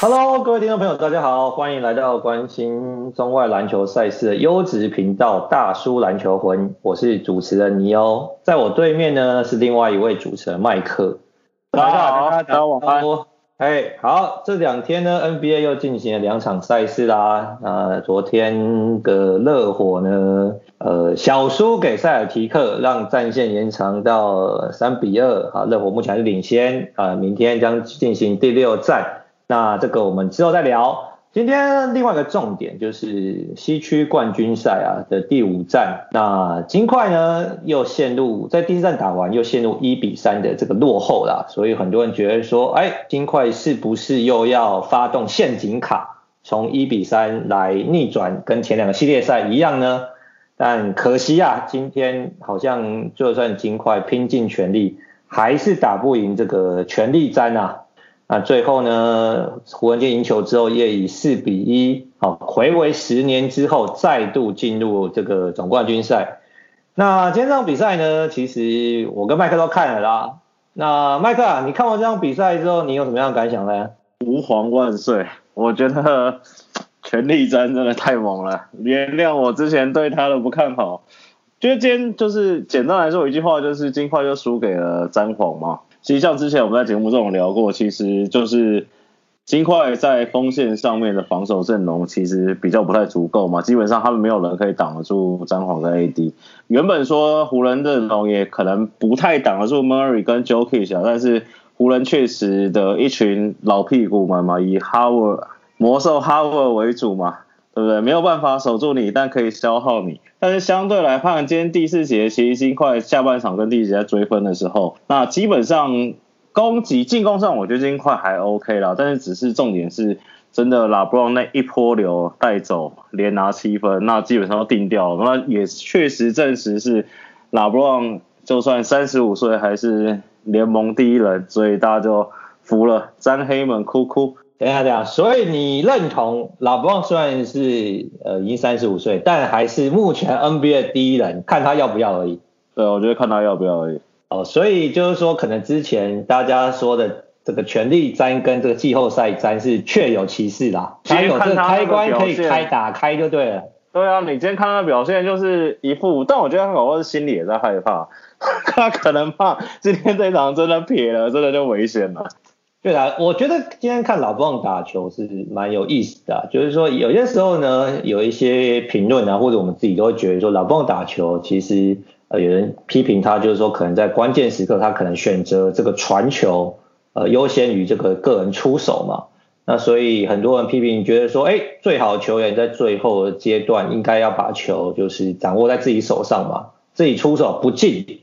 Hello，各位听众朋友，大家好，欢迎来到关心中外篮球赛事的优质频道大叔篮球魂，我是主持人尼欧，在我对面呢是另外一位主持人麦克。大家好，大家晚安。哎，好，这两天呢，NBA 又进行了两场赛事啦。那、呃、昨天的热火呢，呃，小输给塞尔提克，让战线延长到三比二。好，热火目前还是领先啊、呃，明天将进行第六战。那这个我们之后再聊。今天另外一个重点就是西区冠军赛啊的第五战，那金块呢又陷入在第四战打完又陷入一比三的这个落后啦，所以很多人觉得说，哎，金块是不是又要发动陷阱卡，从一比三来逆转，跟前两个系列赛一样呢？但可惜啊，今天好像就算金块拼尽全力，还是打不赢这个全力战啊。那最后呢，湖人队赢球之后，也以四比一，好，回违十年之后再度进入这个总冠军赛。那今天这场比赛呢，其实我跟麦克都看了啦。那麦克啊，你看完这场比赛之后，你有什么样的感想呢？吾皇万岁！我觉得 全力詹真的太猛了，原谅我之前对他的不看好。就今天就是简单来说一句话，就是金块就输给了詹皇嘛。其实像之前我们在节目中有聊过，其实就是金块在锋线上面的防守阵容其实比较不太足够嘛，基本上他们没有人可以挡得住詹皇跟 AD。原本说湖人阵容也可能不太挡得住 Murray 跟 Jokic，但是湖人确实的一群老屁股们嘛，以 Howard 魔兽 Howard 为主嘛。对不对？没有办法守住你，但可以消耗你。但是相对来看，今天第四节其实金块下半场跟第一节在追分的时候，那基本上攻击进攻上，我觉得金块还 OK 啦。但是只是重点是，真的拉布朗那一波流带走，连拿七分，那基本上都定掉了。那也确实证实是拉布朗，就算三十五岁还是联盟第一人，所以大家就服了，詹黑们哭哭。等一下，等一下，所以你认同拉布朗虽然是呃已经三十五岁，但还是目前 NBA 第一人，看他要不要而已。对，我觉得看他要不要而已。哦，所以就是说，可能之前大家说的这个权力战跟这个季后赛战是确有其事啦。他有这个开关可以开打开就对了。对啊，你今天看他的表现就是一副，但我觉得他搞不好是心里也在害怕，他可能怕今天这场真的撇了，真的就危险了。对啊，我觉得今天看老布朗打球是蛮有意思的，就是说有些时候呢，有一些评论啊，或者我们自己都会觉得说，老布朗打球其实呃有人批评他，就是说可能在关键时刻他可能选择这个传球呃优先于这个个人出手嘛，那所以很多人批评觉得说，哎，最好的球员在最后的阶段应该要把球就是掌握在自己手上嘛，自己出手不进。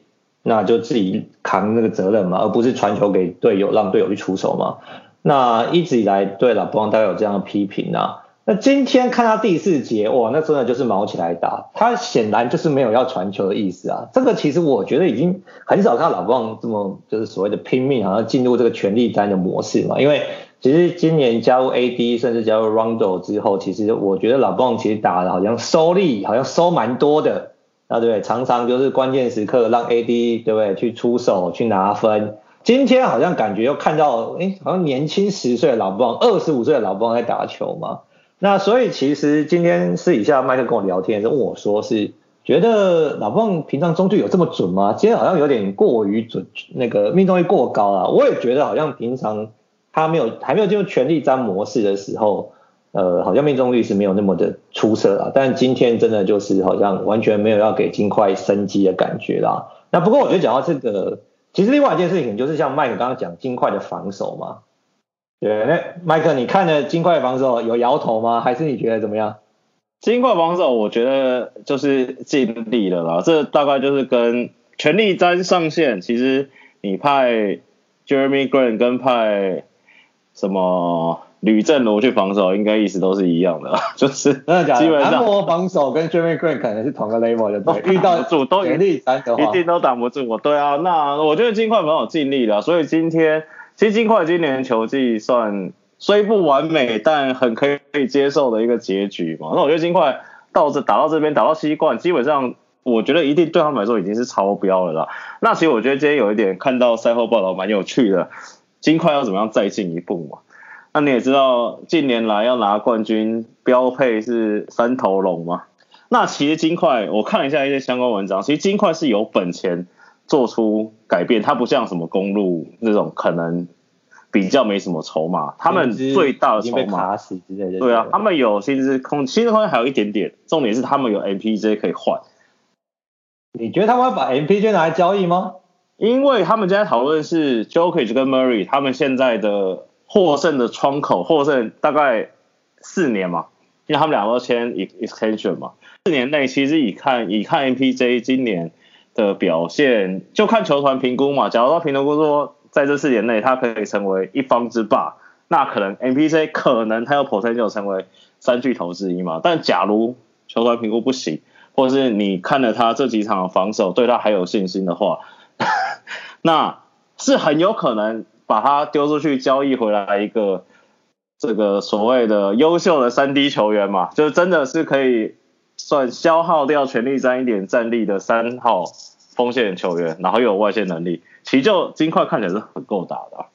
那就自己扛那个责任嘛，而不是传球给队友，让队友去出手嘛。那一直以来对了，不让大家有这样的批评啊。那今天看他第四节，哇，那真的就是毛起来打，他显然就是没有要传球的意思啊。这个其实我觉得已经很少看到老布朗这么就是所谓的拼命，好像进入这个全力战的模式嘛。因为其实今年加入 AD，甚至加入 Rondo 之后，其实我觉得老布朗其实打的好像收力，好像收蛮多的。啊，对，常常就是关键时刻让 AD 对不对去出手去拿分。今天好像感觉又看到，哎，好像年轻十岁的老布朗，二十五岁的老布朗在打球嘛。那所以其实今天私底下麦克跟我聊天的时候问我说，是觉得老布朗平常中距有这么准吗？今天好像有点过于准，那个命中率过高啊。我也觉得好像平常他没有还没有进入全力战模式的时候。呃，好像命中率是没有那么的出色啦，但今天真的就是好像完全没有要给金块生机的感觉啦。那不过我觉得讲到这个，其实另外一件事情就是像麦克刚刚讲金块的防守嘛。对，那麦克你看了金块防守有摇头吗？还是你觉得怎么样？金块防守我觉得就是尽力了啦，这大概就是跟全力詹上线。其实你派 Jeremy Grant 跟派什么？吕振罗去防守，应该意思都是一样的，就是基本上。防守跟 Jeremy Grant 可能是同个 level 的，对，遇到主都全力三一定都挡不住我。对啊，那我觉得金块蛮有尽力的，所以今天其实金块今年球季算虽不完美，但很可以接受的一个结局嘛。那我觉得金块到这打到这边打到七冠，基本上我觉得一定对他们来说已经是超标了啦。那其实我觉得今天有一点看到赛后报道蛮有趣的，金块要怎么样再进一步嘛？那你也知道，近年来要拿冠军标配是三头龙嘛？那其实金块，我看了一下一些相关文章，其实金块是有本钱做出改变，它不像什么公路那种可能比较没什么筹码，他们最大的筹码，对啊，他们有薪资空，薪资空间还有一点点，重点是他们有 MPJ 可以换。你觉得他们要把 MPJ 拿来交易吗？因为他们今天讨论是 Jokic 跟 Murray 他们现在的获胜的窗口，获胜大概四年嘛，因为他们两个签 extension 嘛。四年内其实以看以看 MPJ 今年的表现，就看球团评估嘛。假如说评估说在这四年内他可以成为一方之霸，那可能 MPJ 可能他有 potential 成为三巨头之一嘛。但假如球团评估不行，或是你看了他这几场防守对他还有信心的话，那是很有可能把他丢出去交易回来一个这个所谓的优秀的三 D 球员嘛，就真的是可以。算消耗掉全力战一点战力的三号锋线球员，然后又有外线能力，其实就金块看起来是很够打的。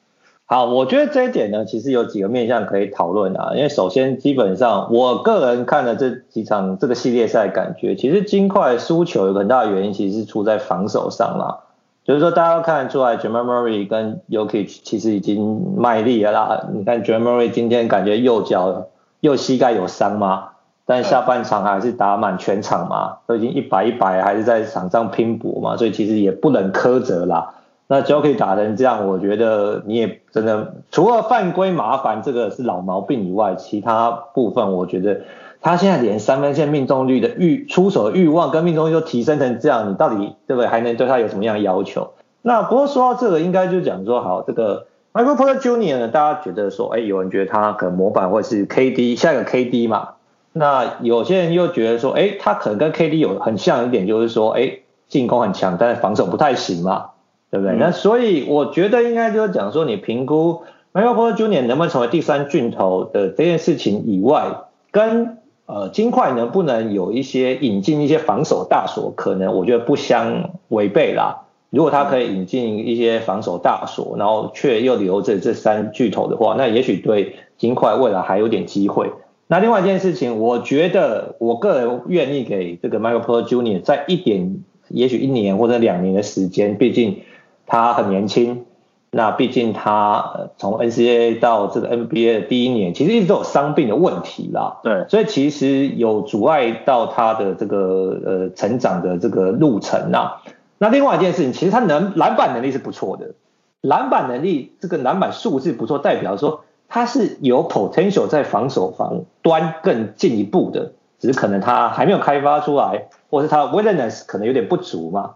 好，我觉得这一点呢，其实有几个面向可以讨论啊。因为首先，基本上我个人看了这几场这个系列赛，感觉其实金块输球有很大的原因，其实是出在防守上了。就是说，大家看得出来 j a m a Murray 跟 Jokic 其实已经卖力了啦。你看 j a m a Murray 今天感觉右脚右膝盖有伤吗？但下半场还是打满全场嘛，都已经一百一百，还是在场上拼搏嘛，所以其实也不能苛责啦。那 j o k i 打成这样，我觉得你也真的除了犯规麻烦这个是老毛病以外，其他部分我觉得他现在连三分线命中率的欲出手的欲望跟命中率都提升成这样，你到底对不对？还能对他有什么样的要求？那不过说到这个，应该就讲说好这个 Michael Porter Jr. 呢，大家觉得说，哎，有人觉得他可能模板会是 KD 下一个 KD 嘛？那有些人又觉得说，哎，他可能跟 KD 有很像一点，就是说，哎，进攻很强，但是防守不太行嘛，对不对？嗯、那所以我觉得应该就是讲说，你评估 Michael Porter Jr. 能不能成为第三巨头的这件事情以外，跟呃金块能不能有一些引进一些防守大锁，可能我觉得不相违背啦。如果他可以引进一些防守大锁，然后却又留着这三巨头的话，那也许对金块未来还有点机会。那另外一件事情，我觉得我个人愿意给这个 Michael Porter Jr. 再一点，也许一年或者两年的时间，毕竟他很年轻。那毕竟他从 NCAA 到这个 NBA 的第一年，其实一直都有伤病的问题啦。对，所以其实有阻碍到他的这个呃成长的这个路程呐。那另外一件事情，其实他能篮板能力是不错的，篮板能力这个篮板数字不错，代表说。他是有 potential 在防守防端更进一步的，只是可能他还没有开发出来，或是他 willingness 可能有点不足嘛。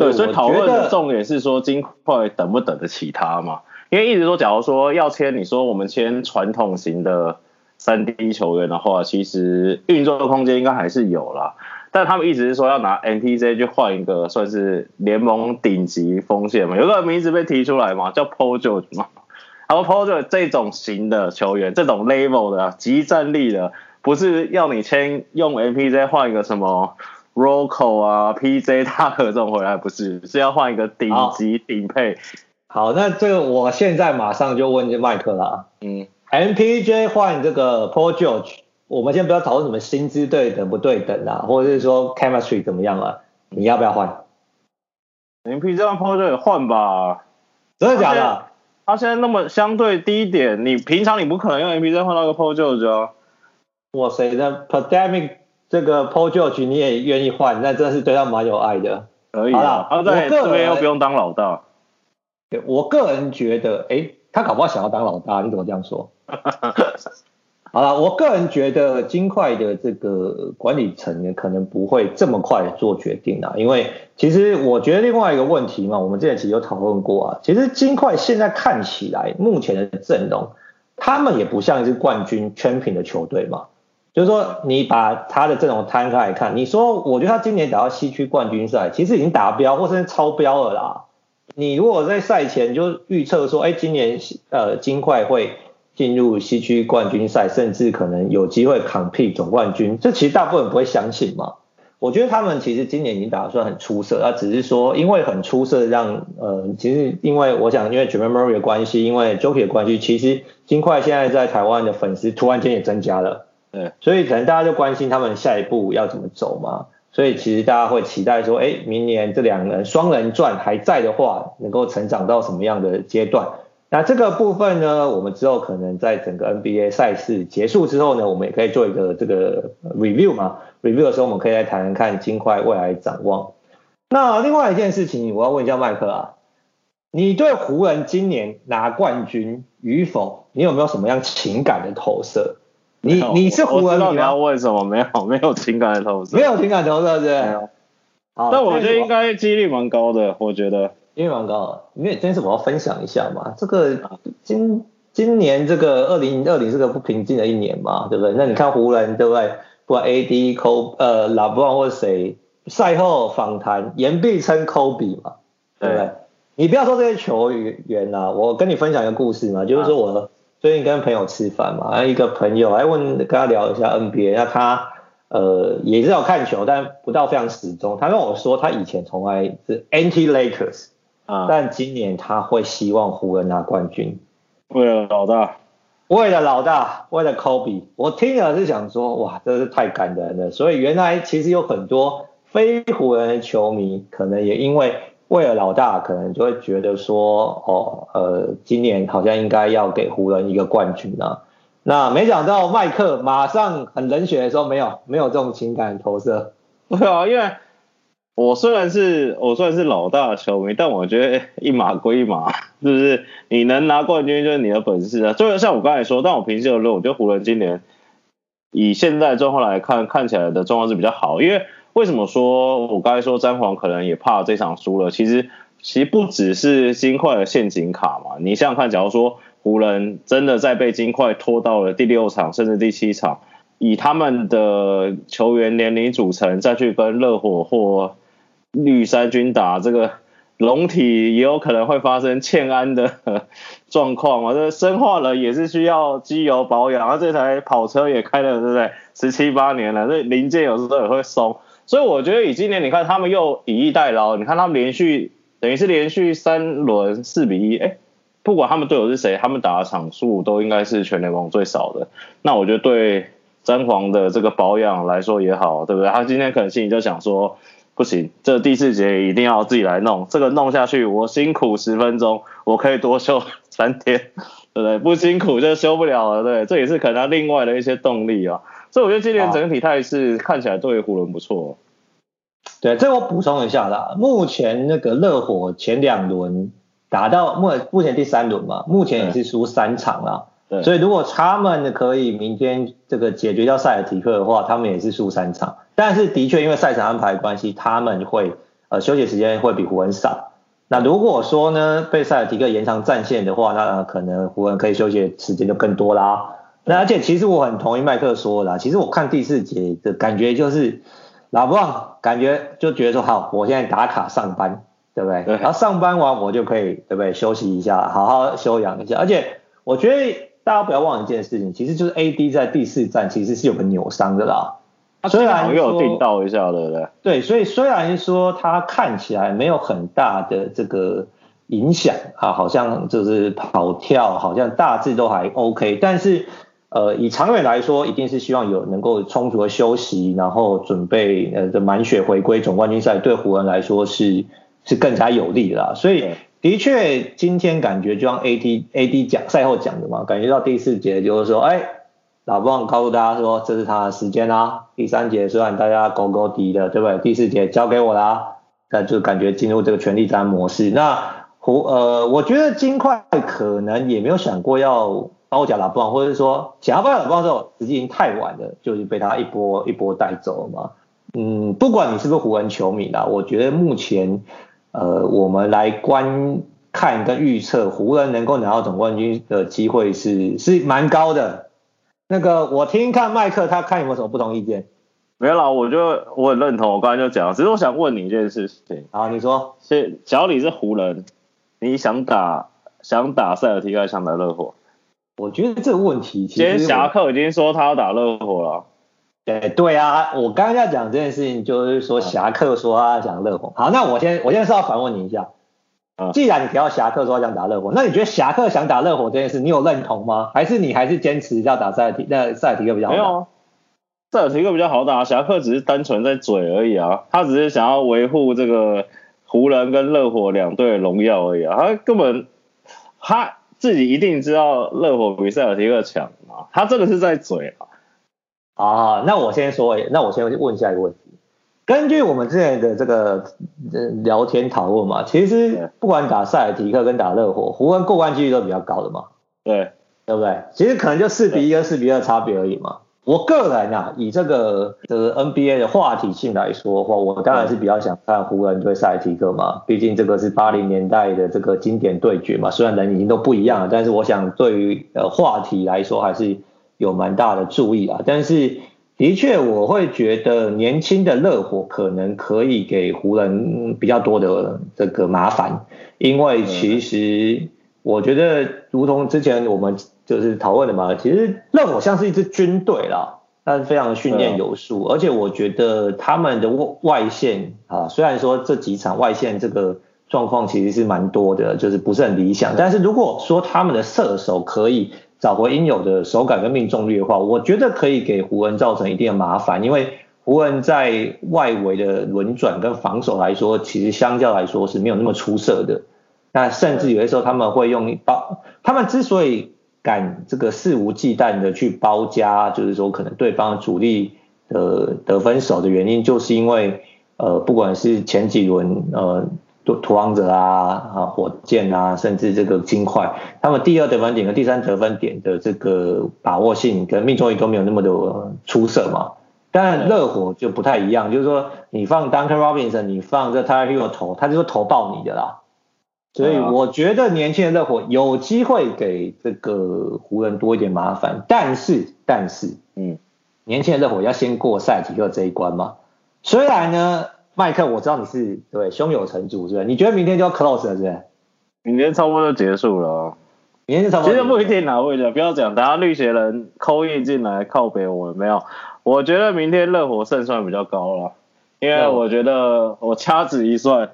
对，所以讨论的重点是说金块等不等得起他嘛？因为一直说，假如说要签，你说我们签传统型的三 D 球员的话，其实运作的空间应该还是有啦。但他们一直是说要拿 MPJ 去换一个算是联盟顶级锋线嘛，有个名字被提出来嘛，叫 Paul George 嘛。然后 Porter 这种型的球员，这种 level 的即战力的，不是要你签用 MPJ 换一个什么 Rocco 啊 PJ 大合这种回来，不是，是要换一个顶级顶配。好，那这个我现在马上就问麦克了。嗯，MPJ 换这个 Paul George，我们先不要讨论什么薪资对等不对等啊，或者是说 chemistry 怎么样啊？你要不要换？MPJ 换 Paul George 换吧，真的假的？他现在那么相对低一点，你平常你不可能用 MPJ 换到一个 Paul George 啊。哇塞，那 Pandemic 这个 Paul George 你也愿意换，那真的是对他蛮有爱的。可以啊，他在这边又不用当老大。我个人觉得，哎，他搞不好想要当老大，你怎么这样说？好了，我个人觉得金块的这个管理层呢，可能不会这么快做决定啊，因为其实我觉得另外一个问题嘛，我们之前其实有讨论过啊，其实金块现在看起来目前的阵容，他们也不像是冠军圈品的球队嘛，就是说你把他的阵容摊开来看，你说我觉得他今年打到西区冠军赛，其实已经达标或是超标了啦，你如果在赛前就预测说，哎，今年呃金块会。进入西区冠军赛，甚至可能有机会 compete 总冠军，这其实大部分不会相信嘛。我觉得他们其实今年已经打得算很出色，啊，只是说因为很出色让，呃，其实因为我想因为 Jamal Murray 的关系，因为 Jokic 的关系，其实金块现在在台湾的粉丝突然间也增加了，对，所以可能大家就关心他们下一步要怎么走嘛，所以其实大家会期待说，哎，明年这两人双人转还在的话，能够成长到什么样的阶段？那这个部分呢，我们之后可能在整个 NBA 赛事结束之后呢，我们也可以做一个这个 review 嘛。review 的时候，我们可以来谈谈看金块未来展望。那另外一件事情，我要问一下麦克啊，你对湖人今年拿冠军与否，你有没有什么样情感的投射？你你是湖人迷吗？你要问什么？没有，没有情感的投射。没有情感投射，对。好，但我觉得应该几率蛮高的，我觉得。因为蛮高，因为这件事我要分享一下嘛。这个今今年这个二零二零是个不平静的一年嘛，对不对？那你看湖人对不对？不管 AD、Kobe 呃，LeBron 或者谁，赛后访谈言必称 Kobe 嘛，对不对？你不要说这些球员啊，我跟你分享一个故事嘛，就是说我最近跟朋友吃饭嘛，然后一个朋友还问跟他聊一下 NBA，那他呃也是要看球，但不到非常始终。他跟我说他以前从来是 Anti Lakers 啊。但今年他会希望湖人拿冠军，为了老大，为了老大，为了 Kobe，我听了是想说，哇，真是太感人了。所以原来其实有很多非湖人的球迷，可能也因为为了老大，可能就会觉得说，哦，呃，今年好像应该要给湖人一个冠军呢、那没想到麦克马上很冷血的说，没有，没有这种情感投射。对啊，因为。我虽然是我虽然是老大的球迷，但我觉得一码归一码，是不是？你能拿冠军就是你的本事啊。就像我刚才说，但我平时而论，我觉得湖人今年以现在状况来看，看起来的状况是比较好。因为为什么说我刚才说詹皇可能也怕这场输了？其实其实不只是金块的陷阱卡嘛。你想想看，假如说湖人真的在被金块拖到了第六场甚至第七场，以他们的球员年龄组成，再去跟热火或绿衫军打这个龙体也有可能会发生欠安的 状况嘛？这生化人也是需要机油保养，而这台跑车也开了对不对？十七八年了，这零件有时候也会松，所以我觉得以今年你看他们又以逸待劳，你看他们连续等于是连续三轮四比一，哎，不管他们队友是谁，他们打的场数都应该是全联盟最少的。那我觉得对詹皇的这个保养来说也好，对不对？他今天可能心里就想说。不行，这第四节一定要自己来弄。这个弄下去，我辛苦十分钟，我可以多休三天，对不对？不辛苦就休不了了，对。这也是可能他另外的一些动力啊。所以我觉得今年整体态势看起来对湖人不错。对，这我补充一下啦。目前那个热火前两轮打到目目前第三轮嘛，目前也是输三场啦。对。所以如果他们可以明天这个解决掉塞尔提克的话，他们也是输三场。但是的确，因为赛程安排关系，他们会呃休息时间会比湖人少。那如果说呢，被塞尔提克延长战线的话，那、呃、可能湖人可以休息的时间就更多啦。那而且其实我很同意麦克说的，其实我看第四节的感觉就是，老布朗感觉就觉得说，好，我现在打卡上班，对不对？对。然后上班完我就可以，对不对？休息一下，好好休养一下。而且我觉得大家不要忘一件事情，其实就是 AD 在第四站其实是有个扭伤的啦。虽然又有订到一下，对不对？对，所以虽然说他看起来没有很大的这个影响啊，好像就是跑跳，好像大致都还 OK，但是呃，以长远来说，一定是希望有能够充足的休息，然后准备呃的满血回归总冠军赛，对湖人来说是是更加有利的啦。所以的确，今天感觉就像 AD AD 讲赛后讲的嘛，感觉到第四节就是说，哎。老布朗告诉大家说，这是他的时间啦、啊。第三节虽然大家勾勾低的，对不对？第四节交给我啦，那就感觉进入这个权力战模式。那湖呃，我觉得金块可能也没有想过要包夹老布朗，或者是说想要包夹老布朗的时候，时机已经太晚了，就是被他一波一波带走了嘛。嗯，不管你是不是湖人球迷啦，我觉得目前呃，我们来观看跟预测湖人能够拿到总冠军的机会是是蛮高的。那个，我听看麦克，他看有没有什么不同意见？没有啦，我就我很认同，我刚才就讲，只是我想问你一件事情。好，你说，是，假如你是湖人，你想打想打塞尔提克，想打热火？我觉得这个问题其实，今天侠客已经说他要打热火了。哎，对啊，我刚刚要讲这件事情，就是说侠客说他想热火。好，那我先我现在是要反问你一下，既然你提到侠客说他想打热火，那你觉得侠客想打热火这件事，你有认同吗？还是你还是坚持要打塞尔提？那塞尔提克比较？没有，塞尔提克比较好打，侠客只是单纯在嘴而已啊，他只是想要维护这个湖人跟热火两队的荣耀而已啊，他根本他自己一定知道热火比赛尔提克强嘛，他这个是在嘴啊。啊，那我先说，那我先问下一个问题。根据我们之前的这个聊天讨论嘛，其实不管打塞尔提克跟打热火，湖人过关几率都比较高的嘛。对，对不对？其实可能就四比一跟四比二差别而已嘛。我个人啊，以这个这个 NBA 的话题性来说的话，我当然是比较想看湖人对赛提克嘛。毕竟这个是八零年代的这个经典对决嘛。虽然人已经都不一样了，但是我想对于呃话题来说还是。有蛮大的注意啊，但是的确我会觉得年轻的热火可能可以给湖人比较多的这个麻烦，因为其实我觉得如同之前我们就是讨论的嘛，其实热火像是一支军队啦，但是非常训练有素，而且我觉得他们的外线啊，虽然说这几场外线这个状况其实是蛮多的，就是不是很理想，但是如果说他们的射手可以。找回应有的手感跟命中率的话，我觉得可以给湖人造成一定的麻烦，因为湖人在外围的轮转跟防守来说，其实相较来说是没有那么出色的。那甚至有些时候他们会用包，他们之所以敢这个肆无忌惮的去包夹，就是说可能对方主力的得分手的原因，就是因为呃，不管是前几轮呃。拓荒者啊，啊，火箭啊，甚至这个金块，他们第二得分点和第三得分点的这个把握性跟命中率都没有那么的出色嘛。但热火就不太一样，就是说你放 Duncan Robinson，你放这 Tyler Herro 投，他就是投爆你的啦。所以我觉得年轻的热火有机会给这个湖人多一点麻烦，但是但是，嗯，年轻的热火要先过塞尔提克这一关嘛。虽然呢。麦克，我知道你是对胸有成竹，是不是？你觉得明天就要 close 了，是不是？明天差不多就结束了。明天就差不多。其实不一定哪位的，不要讲。等下绿鞋人扣印进来靠北我没有。我觉得明天热火胜算比较高了，因为我觉得我掐指一算，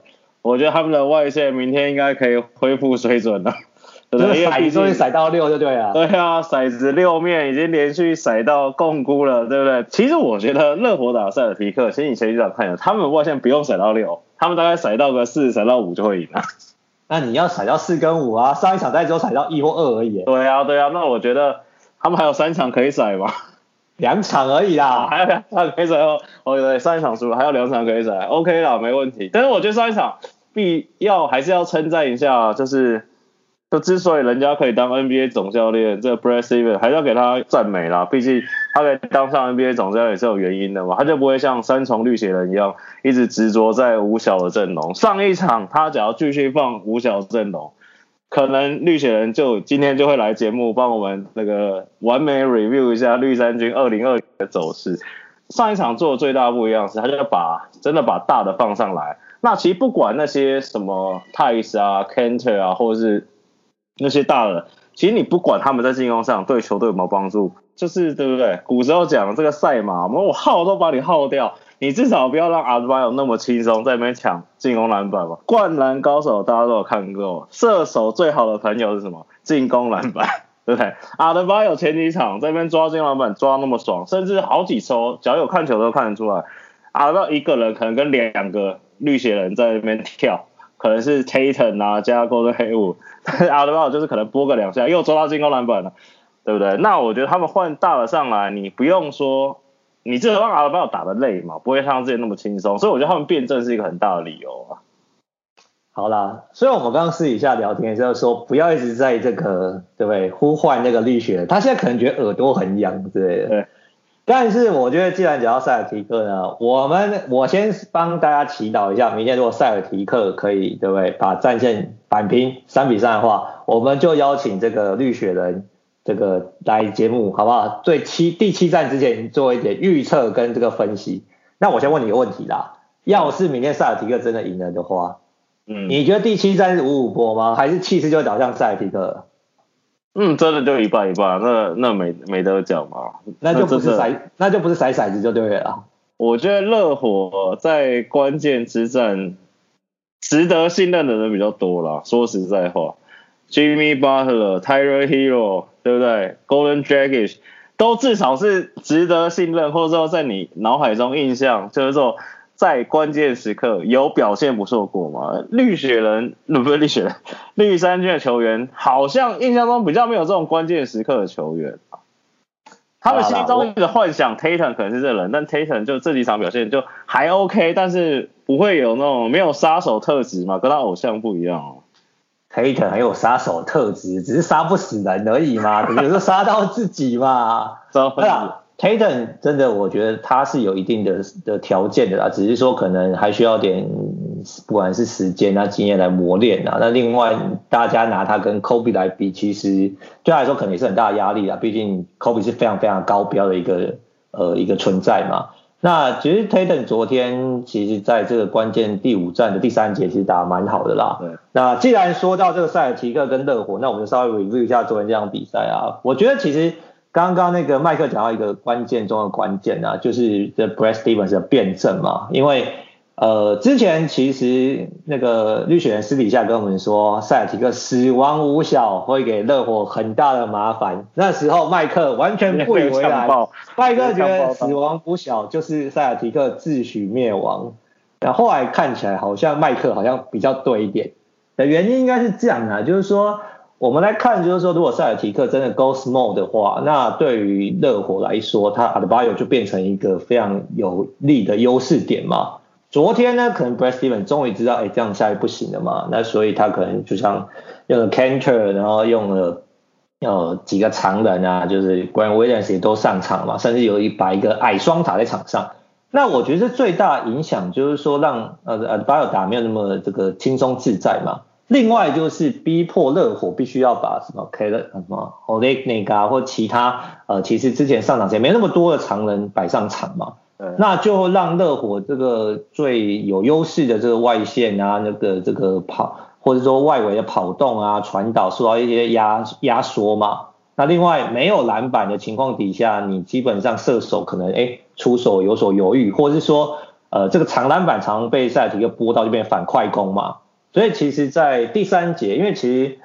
我觉得他们的外线明天应该可以恢复水准了。对不对？骰终于骰到六就对了。对啊，骰子六面已经连续骰到共估了，对不对？其实我觉得热火打塞尔皮克，其实你前几场看了，他们外线不用骰到六，他们大概骰到个四、骰到五就会赢了。那你要骰到四跟五啊？上一场大概只有骰到一或二而已。对啊，对啊，那我觉得他们还有三场可以骰嘛？两场而已啦，啊、还有两场可以骰哦。哦对，上一场输了，还有两场可以骰，OK 啦，没问题。但是我觉得上一场必要还是要称赞一下，就是。就之所以人家可以当 NBA 总教练，这个 Brad s t e v e n 还是要给他赞美啦。毕竟他可以当上 NBA 总教练也是有原因的嘛，他就不会像三重绿鞋人一样一直执着在五小的阵容。上一场他只要继续放五小的阵容，可能绿血人就今天就会来节目帮我们那个完美 review 一下绿衫军二零二零的走势。上一场做的最大不一样是，他就把真的把大的放上来。那其实不管那些什么泰斯啊、Kanter 啊，或者是那些大的，其实你不管他们在进攻上对球队有没有帮助，就是对不对？古时候讲这个赛马，我耗都把你耗掉，你至少不要让阿德巴有那么轻松在那边抢进攻篮板吧。灌篮高手大家都有看过，射手最好的朋友是什么？进攻篮板，对不对？阿德巴有前几场在那边抓进篮板抓那么爽，甚至好几抽，只要有看球都看得出来，阿德巴一个人可能跟两个绿血人在那边跳。可能是 Tatum 啊加 Gordon Hayward，但 是阿德巴约就是可能拨个两下又抓到进攻篮板了，对不对？那我觉得他们换大了上来，你不用说，你至少让阿德巴约打的累嘛，不会像之前那么轻松，所以我觉得他们辩证是一个很大的理由啊。好啦，所以我们刚刚私底下聊天就是说，不要一直在这个对不对呼唤那个绿血，他现在可能觉得耳朵很痒之类的。对。但是我觉得，既然讲到塞尔提克呢，我们我先帮大家祈祷一下，明天如果塞尔提克可以，对不对？把战线扳平三比三的话，我们就邀请这个绿血人这个来节目，好不好？对七第七战之前做一点预测跟这个分析。那我先问你一个问题啦，要是明天塞尔提克真的赢了的话，嗯，你觉得第七战是五五波吗？还是气势就会倒向塞尔提克？嗯，真的就一半一半，那那没没得讲嘛，那就不是骰，那就不是骰骰子就对了。我觉得热火在关键之战值得信任的人比较多啦。说实在话，Jimmy Butler、Tyler Herro，对不对？Golden Dragic 都至少是值得信任，或者说在你脑海中印象就是说。在关键时刻有表现不错过吗？绿雪人，不是绿雪人，绿衫军的球员好像印象中比较没有这种关键时刻的球员。他们心中的幻想，Tatum 可能是这人，但 Tatum 就这几场表现就还 OK，但是不会有那种没有杀手特质嘛，跟他偶像不一样哦。Tatum 很有杀手特质，只是杀不死人而已嘛，有时候杀到自己嘛。对啊。Tatum 真的，我觉得他是有一定的的条件的啦，只是说可能还需要点，不管是时间啊、经验来磨练啊。那另外，大家拿他跟 Kobe 来比，其实对他来说可能也是很大的压力啦。毕竟 Kobe 是非常非常高标的一个呃一个存在嘛。那其实 Tatum 昨天其实在这个关键第五战的第三节其实打得蛮好的啦。对。那既然说到这个塞尔提克跟热火，那我们就稍微 review 一下昨天这场比赛啊。我觉得其实。刚刚那个麦克讲到一个关键中的关键啊，就是这 Brad Stevens 的辩证嘛。因为呃，之前其实那个绿雪人私底下跟我们说，塞尔提克死亡五小会给热火很大的麻烦。那时候麦克完全不以为然，麦克觉得死亡五小就是塞尔提克自取灭亡。然后后来看起来好像麦克好像比较对一点的原因应该是这样啊，就是说。我们来看，就是说，如果塞尔提克真的 go small 的话，那对于热火来说，他 Adebayo 就变成一个非常有利的优势点嘛。昨天呢，可能 Brad s t e v e n 终于知道，哎，这样下去不行了嘛。那所以他可能就像用了 Kanter，然后用了呃几个长人啊，就是 Grant Williams 也都上场嘛，甚至有一把一个矮双塔在场上。那我觉得最大影响就是说让，让呃 a d b a y o 打没有那么这个轻松自在嘛。另外就是逼迫热火必须要把什么 K 的什么啊或其他呃其实之前上场前没那么多的常人摆上场嘛，那就让热火这个最有优势的这个外线啊那个这个跑或者说外围的跑动啊传导受到一些压压缩嘛，那另外没有篮板的情况底下，你基本上射手可能哎出手有所犹豫，或者是说呃这个长篮板常被塞尔提克拨到就变反快攻嘛。所以其实，在第三节，因为其实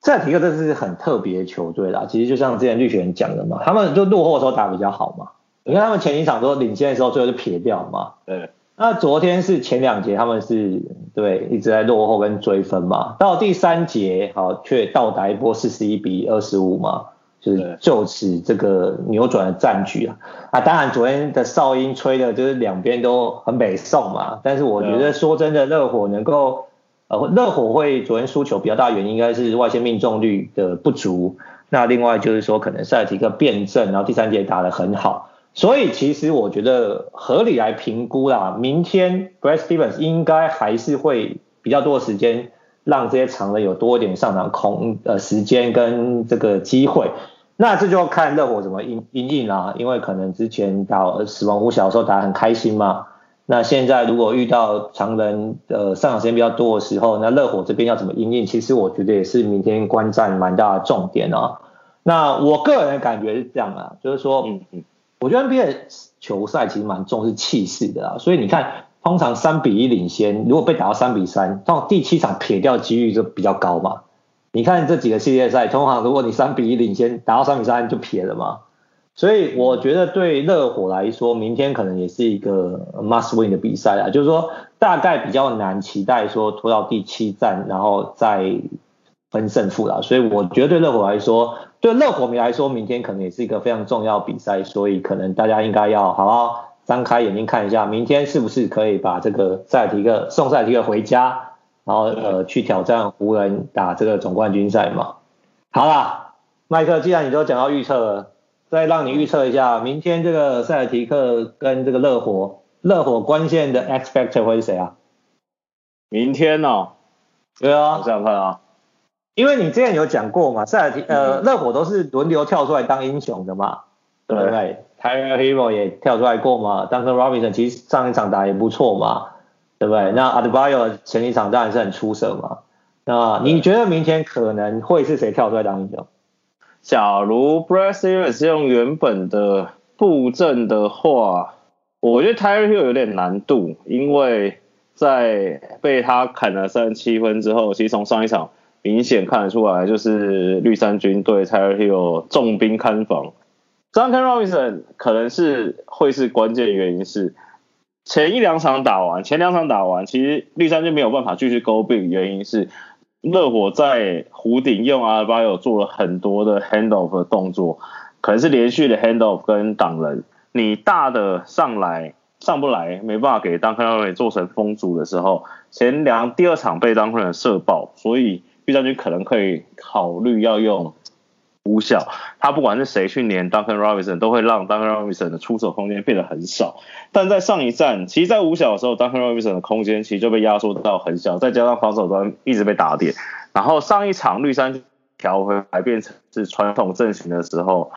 塞尔提克这是很特别的球队啦。其实就像之前绿雪人讲的嘛，他们就落后的时候打比较好嘛。你看他们前几场都领先的时候，最后就撇掉嘛。对。那昨天是前两节他们是对一直在落后跟追分嘛。到第三节好却到达一波四十一比二十五嘛，就是就此这个扭转了战局啊。啊，当然昨天的哨音吹的就是两边都很北宋嘛。但是我觉得说真的，热火能够。呃，热火会昨天输球比较大的原因应该是外线命中率的不足。那另外就是说，可能塞尔提克变阵，然后第三节打得很好。所以其实我觉得合理来评估啦，明天 Brad Stevens 应该还是会比较多的时间让这些长人有多一点上场空呃时间跟这个机会。那这就要看热火怎么应应应啦，因为可能之前打死亡五小的时候打得很开心嘛。那现在如果遇到常人呃上场时间比较多的时候，那热火这边要怎么应应？其实我觉得也是明天观战蛮大的重点啊。那我个人的感觉是这样啊，就是说，嗯嗯，我觉得 NBA 球赛其实蛮重视气势的啊。所以你看，通常三比一领先，如果被打到三比三，通常第七场撇掉几率就比较高嘛。你看这几个系列赛，通常如果你三比一领先，打到三比三就撇了嘛。所以我觉得对热火来说，明天可能也是一个 must win 的比赛啊，就是说大概比较难期待说拖到第七战然后再分胜负啦。所以我觉得对热火来说，对热火迷来说，明天可能也是一个非常重要比赛，所以可能大家应该要好好张开眼睛看一下，明天是不是可以把这个塞尔提克送塞尔提克回家，然后呃去挑战湖人打这个总冠军赛嘛。好啦，麦克，既然你都讲到预测了。再让你预测一下，明天这个塞尔提克跟这个热火，热火关键的 X factor 会是谁啊？明天哦，对啊，这样看啊，因为你之前有讲过嘛，塞尔提呃热火都是轮流跳出来当英雄的嘛，对不对？Tyler Herro 也跳出来过嘛，Duncan Robinson 其实上一场打也不错嘛，对不对？那 Adebayo 前一场当然是很出色嘛，那你觉得明天可能会是谁跳出来当英雄？假如 Brad Stevens 用原本的布阵的话，我觉得 Tyreek Hill 有点难度，因为在被他砍了三十七分之后，其实从上一场明显看得出来，就是绿衫军对 Tyreek Hill 重兵看防。Duncan Robinson 可能是会是关键原因是前一两场打完，前两场打完，其实绿衫军没有办法继续 go big，原因是热火在弧顶用阿巴有做了很多的 handoff 的动作，可能是连续的 handoff 跟挡人，你大的上来上不来，没办法给当看到位做成封阻的时候，前两第二场被当份人射爆，所以绿将军可能可以考虑要用。五小，他不管是谁去黏 Duncan Robinson，都会让 Duncan Robinson 的出手空间变得很少。但在上一站，其实，在五小的时候，Duncan Robinson 的空间其实就被压缩到很小，再加上防守端一直被打点。然后上一场绿衫调回来变成是传统阵型的时候，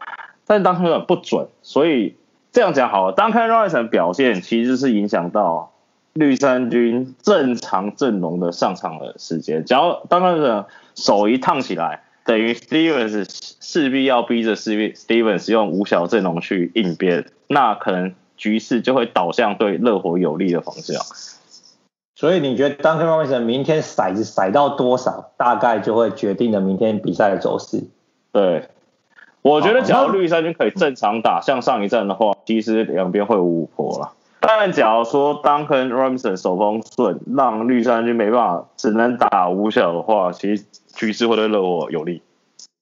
但 Duncan 不准，所以这样讲好了，Duncan Robinson 表现其实是影响到绿衫军正常阵容的上场的时间。只要 Duncan Robinson 手一烫起来。等于 Stevens 势必要逼着 Stevens 用五小阵容去应变，那可能局势就会导向对热火有利的方向。所以你觉得 Duncan Robinson 明天骰子骰到多少，大概就会决定了明天比赛的走势？对，我觉得假如绿衫军可以正常打，像上一战的话，其实两边会五五破了。当然，假如说 Duncan Robinson 手风顺，让绿衫军没办法只能打五小的话，其实。趋势会对热火有利。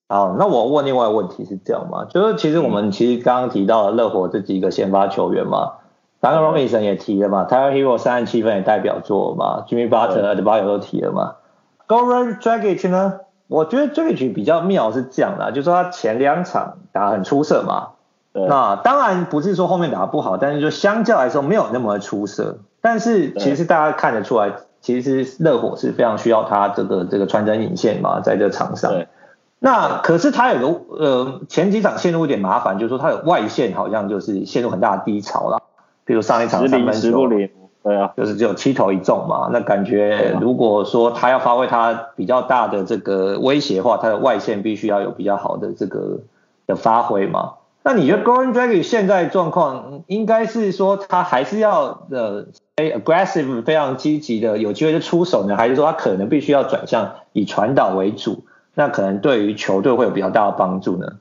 好，那我问另外一个问题是这样吗？就是其实我们其实刚刚提到了热火这几个先发球员嘛，Duncan Robinson 也提了嘛，Tyler Herro 三十七分也代表作嘛，Jimmy Butler、Adebayo 都提了嘛。Goran Dragic 呢？我觉得 Dragic 比较妙是这样的，就是说他前两场打很出色嘛。那当然不是说后面打得不好，但是就相较来说没有那么出色。但是其实大家看得出来。其实热火是非常需要他这个这个穿针引线嘛，在这场上。那可是他有个呃前几场陷入一点麻烦，就是说他有外线好像就是陷入很大的低潮了。比如上一场三分球，对啊，就是只有七投一中嘛。那感觉如果说他要发挥他比较大的这个威胁的话，他的外线必须要有比较好的这个的发挥嘛。那你觉得 Goran Dragic 现在状况应该是说他还是要呃 aggressive 非常积极的有机会就出手呢，还是说他可能必须要转向以传导为主？那可能对于球队会有比较大的帮助呢？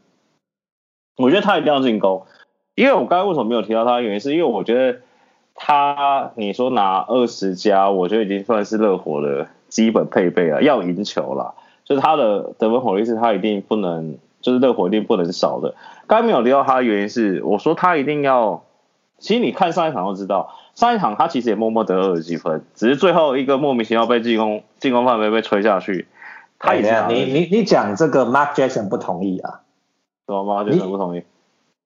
我觉得他一定要进攻，因为我刚才为什么没有提到他的原因，是因为我觉得他你说拿二十加，我觉得已经算是热火的基本配备了，要赢球了，就是他的得分火力是他一定不能。就是热火一定不能少的。刚才没有提到他的原因是，我说他一定要。其实你看上一场就知道，上一场他其实也默默得二十几分，只是最后一个莫名其妙被进攻进攻范围被吹下去。他也是、哎、你你你讲这个 Mark Jackson 不同意啊？什么 Mark Jackson 不同意？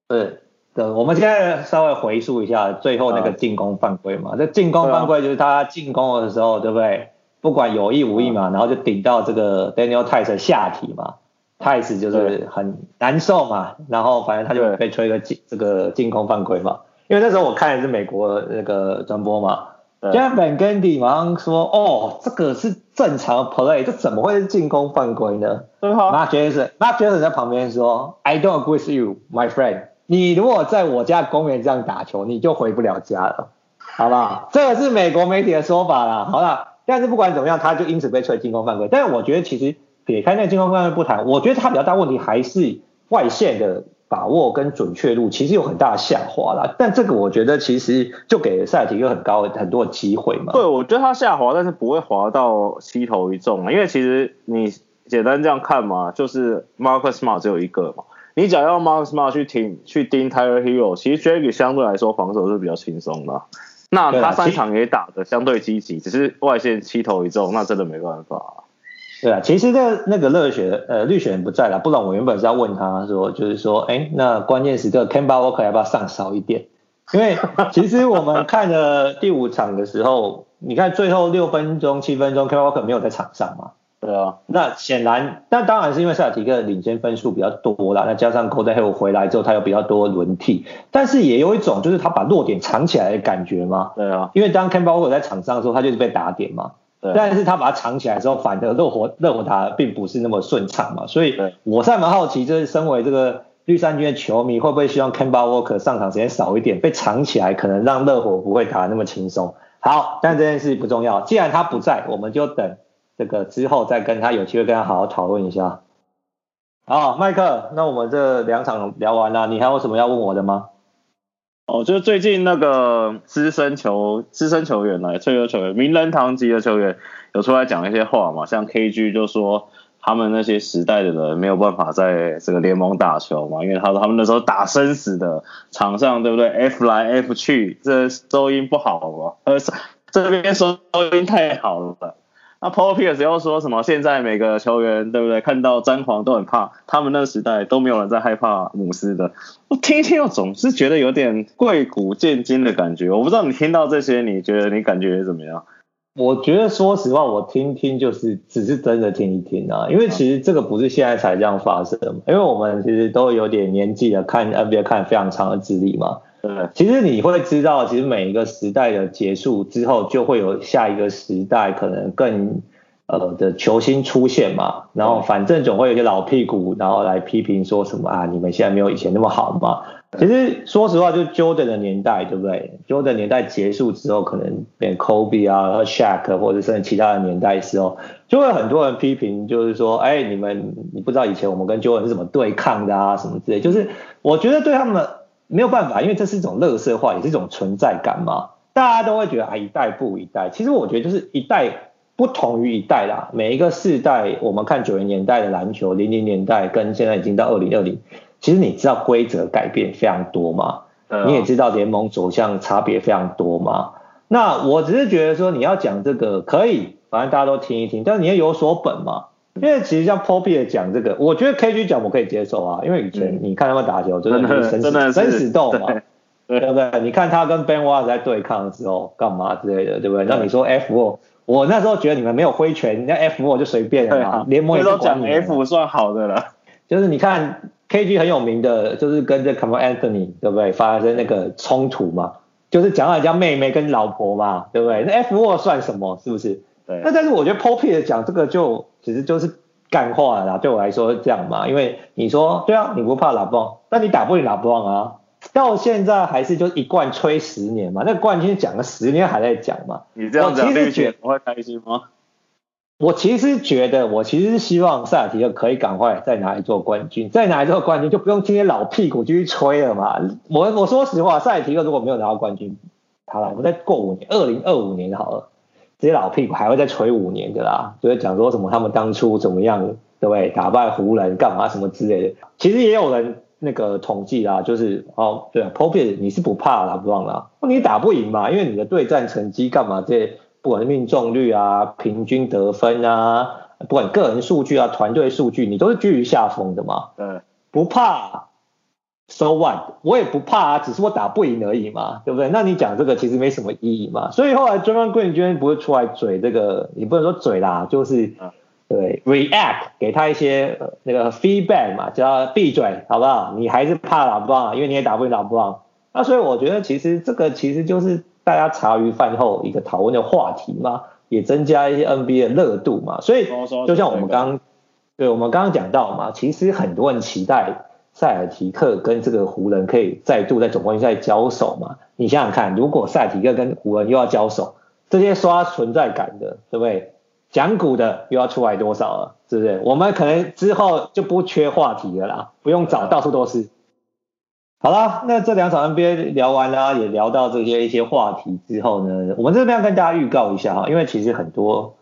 对对，我们现在稍微回溯一下最后那个进攻犯规嘛。这进攻犯规就是他进攻的时候，对不对？不管有意无意嘛，然后就顶到这个 Daniel Theis 的下体嘛。太子就是很难受嘛，然后反正他就被吹个进这个进攻犯规嘛。因为那时候我看的是美国那个转播嘛，Jeff Van Gundy 马上说：“哦，这个是正常 play，这怎么会是进攻犯规呢？”对哈。Mark Jackson，Mark Jackson 在旁边说：“I don't agree with you, my friend。你如果在我家公园这样打球，你就回不了家了，好不好？”这个是美国媒体的说法啦。好了，但是不管怎么样，他就因此被吹进攻犯规。但是我觉得其实。撇开那个进攻犯规不谈，我觉得他比较大问题还是外线的把握跟准确度，其实有很大的下滑啦。但这个我觉得其实就给塞尔提克很高很多的机会嘛。对，我觉得他下滑，但是不会滑到七投一中啊。因为其实你简单这样看嘛，就是 Marcus Smart 只有一个嘛。你只要要 Marcus Smart 去盯去盯 Tyler Herro，其实 Dragic 相对来说防守是比较轻松的。那他三场也打的相对积极，只是外线七投一中，那真的没办法。对啊，其实那那个热血呃绿血人不在了，不然我原本是要问他说，就是说，哎，那关键时刻 Kemba Walker 要不要上少一点？因为其实我们看了第五场的时候，你看最后六分钟、七分钟 Kemba Walker 没有在场上嘛？对啊，那显然，那当然是因为塞尔提克领先分数比较多啦，那加上 Gordon Hayward 回来之后，他有比较多轮替，但是也有一种就是他把弱点藏起来的感觉嘛。对啊，因为当 Kemba Walker 在场上的时候，他就是被打点嘛。对，但是他把它藏起来之后，反而热火热火打并不是那么顺畅嘛，所以我是还蛮好奇，就是身为这个绿衫军的球迷，会不会希望 Kemba Walker 上场时间少一点，被藏起来，可能让热火不会打得那么轻松。好，但这件事不重要，既然他不在，我们就等这个之后再跟他有机会跟他好好讨论一下。好，麦克，那我们这两场聊完了，你还有什么要问我的吗？哦，就最近那个资深球资深球员来退休球员，名人堂级的球员有出来讲一些话嘛，像 KG 就说他们那些时代的人没有办法在这个联盟打球嘛，因为他说他们那时候打生死的场上，对不对？F 来 F 去，这收音不好嘛，呃，这边收音太好了。那 Paul Pierce 又说什么？现在每个球员对不对？看到詹皇都很怕，他们那个时代都没有人在害怕姆斯的。我听一听，我总是觉得有点贵古见今的感觉。我不知道你听到这些，你觉得你感觉怎么样？我觉得说实话，我听听就是只是真的听一听啊，因为其实这个不是现在才这样发生的，因为我们其实都有点年纪了，看 NBA 看非常长的资历嘛。对，其实你会知道，其实每一个时代的结束之后，就会有下一个时代可能更呃的球星出现嘛。然后反正总会有些老屁股，然后来批评说什么啊，你们现在没有以前那么好嘛。其实说实话，就 Jordan 的年代，对不对？Jordan 年代结束之后，可能变 Kobe 啊、和 Shaq 或者甚至其他的年代的时候，就会很多人批评，就是说，哎，你们你不知道以前我们跟 Jordan 是怎么对抗的啊，什么之类。就是我觉得对他们。没有办法，因为这是一种乐色化，也是一种存在感嘛。大家都会觉得啊，一代不如一代。其实我觉得就是一代不同于一代啦。每一个世代，我们看九零年代的篮球，零零年代跟现在已经到二零二零，其实你知道规则改变非常多嘛？你也知道联盟走向差别非常多嘛？那我只是觉得说，你要讲这个可以，反正大家都听一听，但是你要有所本嘛。因为其实像 Paul Pierce 讲这个，我觉得 KG 讲我可以接受啊，因为以前你看他们打球，真的是生死生死斗嘛，对不对？你看他跟 Ben Wallace 在对抗的时候，干嘛之类的，对不对？那你说 F4，我那时候觉得你们没有挥拳，那 F4 就随便了嘛，联盟也都讲 F 算好的了。就是你看 KG 很有名的，就是跟这 Carmelo Anthony 对不对？发生那个冲突嘛，就是讲人家妹妹跟老婆嘛，对不对？那 F4 算什么？是不是？对。那但是我觉得 Paul Pierce 讲这个就。其实就是干话啦，对我来说是这样嘛，因为你说对啊，你不怕拉布朗，但你打不赢拉布朗啊，到现在还是就一冠吹十年嘛，那冠军讲了十年还在讲嘛。你这样讲，绿箭会开心吗？我其实觉得，我其实是希望塞尔提克可以赶快再拿一座冠军，再拿一座冠军就不用今天老屁股继续吹了嘛。我我说实话，塞尔提克如果没有拿到冠军，好了，我们再过五年，二零二五年好了。这些老屁股还会再吹五年的啦，就会讲说什么他们当初怎么样，对不对？打败湖人干嘛什么之类的。其实也有人那个统计啦，就是哦，对啊，Paul Pierce 你是不怕啦，不忘啦，你打不赢嘛，因为你的对战成绩干嘛这些，不管是命中率啊、平均得分啊，不管个人数据啊、团队数据，你都是居于下风的嘛。嗯，不怕。So what？我也不怕啊，只是我打不赢而已嘛，对不对？那你讲这个其实没什么意义嘛。所以后来 Draymond Green 居然不会出来嘴这个，也不能说嘴啦，就是对 react 给他一些那个 feedback 嘛，叫他闭嘴，好不好？你还是怕拉布朗，因为你也打不赢拉布朗。那所以我觉得其实这个其实就是大家茶余饭后一个讨论的话题嘛，也增加一些 NBA 的热度嘛。所以就像我们刚，对，我们刚刚讲到嘛，其实很多人期待。塞尔提克跟这个湖人可以再度在总冠军赛交手嘛？你想想看，如果塞尔提克跟湖人又要交手，这些刷存在感的，对不对？讲古的又要出来多少了，是不是？我们可能之后就不缺话题了啦，不用找，到处都是。好了，那这两场 NBA 聊完了，也聊到这些一些话题之后呢，我们这边要跟大家预告一下哈，因为其实很多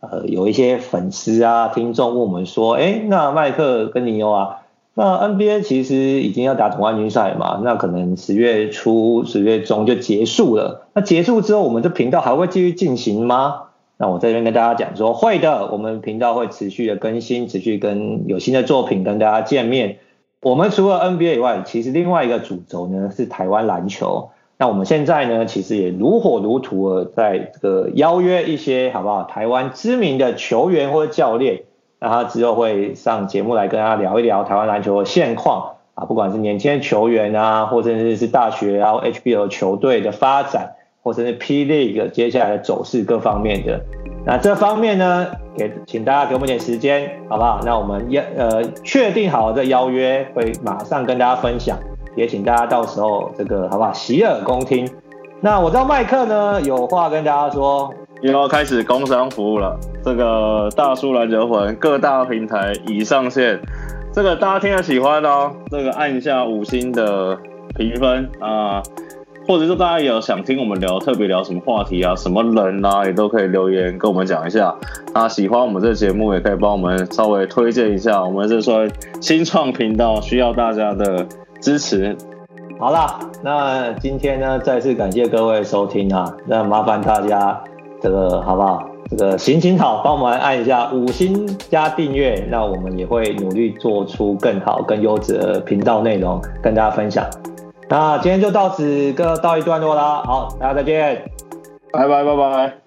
呃有一些粉丝啊、听众问我们说，哎，那麦克跟尼欧啊。那 NBA 其实已经要打总冠军赛嘛，那可能十月初、十月中就结束了。那结束之后，我们这频道还会继续进行吗？那我在这边跟大家讲说，会的，我们频道会持续的更新，持续跟有新的作品跟大家见面。我们除了 NBA 以外，其实另外一个主轴呢是台湾篮球。那我们现在呢，其实也如火如荼的在这个邀约一些好不好？台湾知名的球员或者教练。那他之后会上节目来跟大家聊一聊台湾篮球的现况啊，不管是年轻的球员啊，或者是是大学然后 HBL 球队的发展，或者是 P League 接下来的走势各方面的。那这方面呢，给请大家给我们点时间，好不好？那我们邀呃确定好这邀约，会马上跟大家分享，也请大家到时候这个好不好？洗耳恭听。那我知道麦克呢有话跟大家说，又要开始工商服务了。这个大叔篮球魂各大平台已上线，这个大家听了喜欢哦，这个按一下五星的评分啊。或者说大家有想听我们聊特别聊什么话题啊，什么人啊，也都可以留言跟我们讲一下。那喜欢我们这节目，也可以帮我们稍微推荐一下。我们是说新创频道，需要大家的支持。好啦，那今天呢，再次感谢各位收听啊，那麻烦大家这个好不好？这个行行好，帮我们按一下五星加订阅，那我们也会努力做出更好、更优质的频道内容跟大家分享。那今天就到此，各到一段落啦。好，大家再见，拜拜拜拜。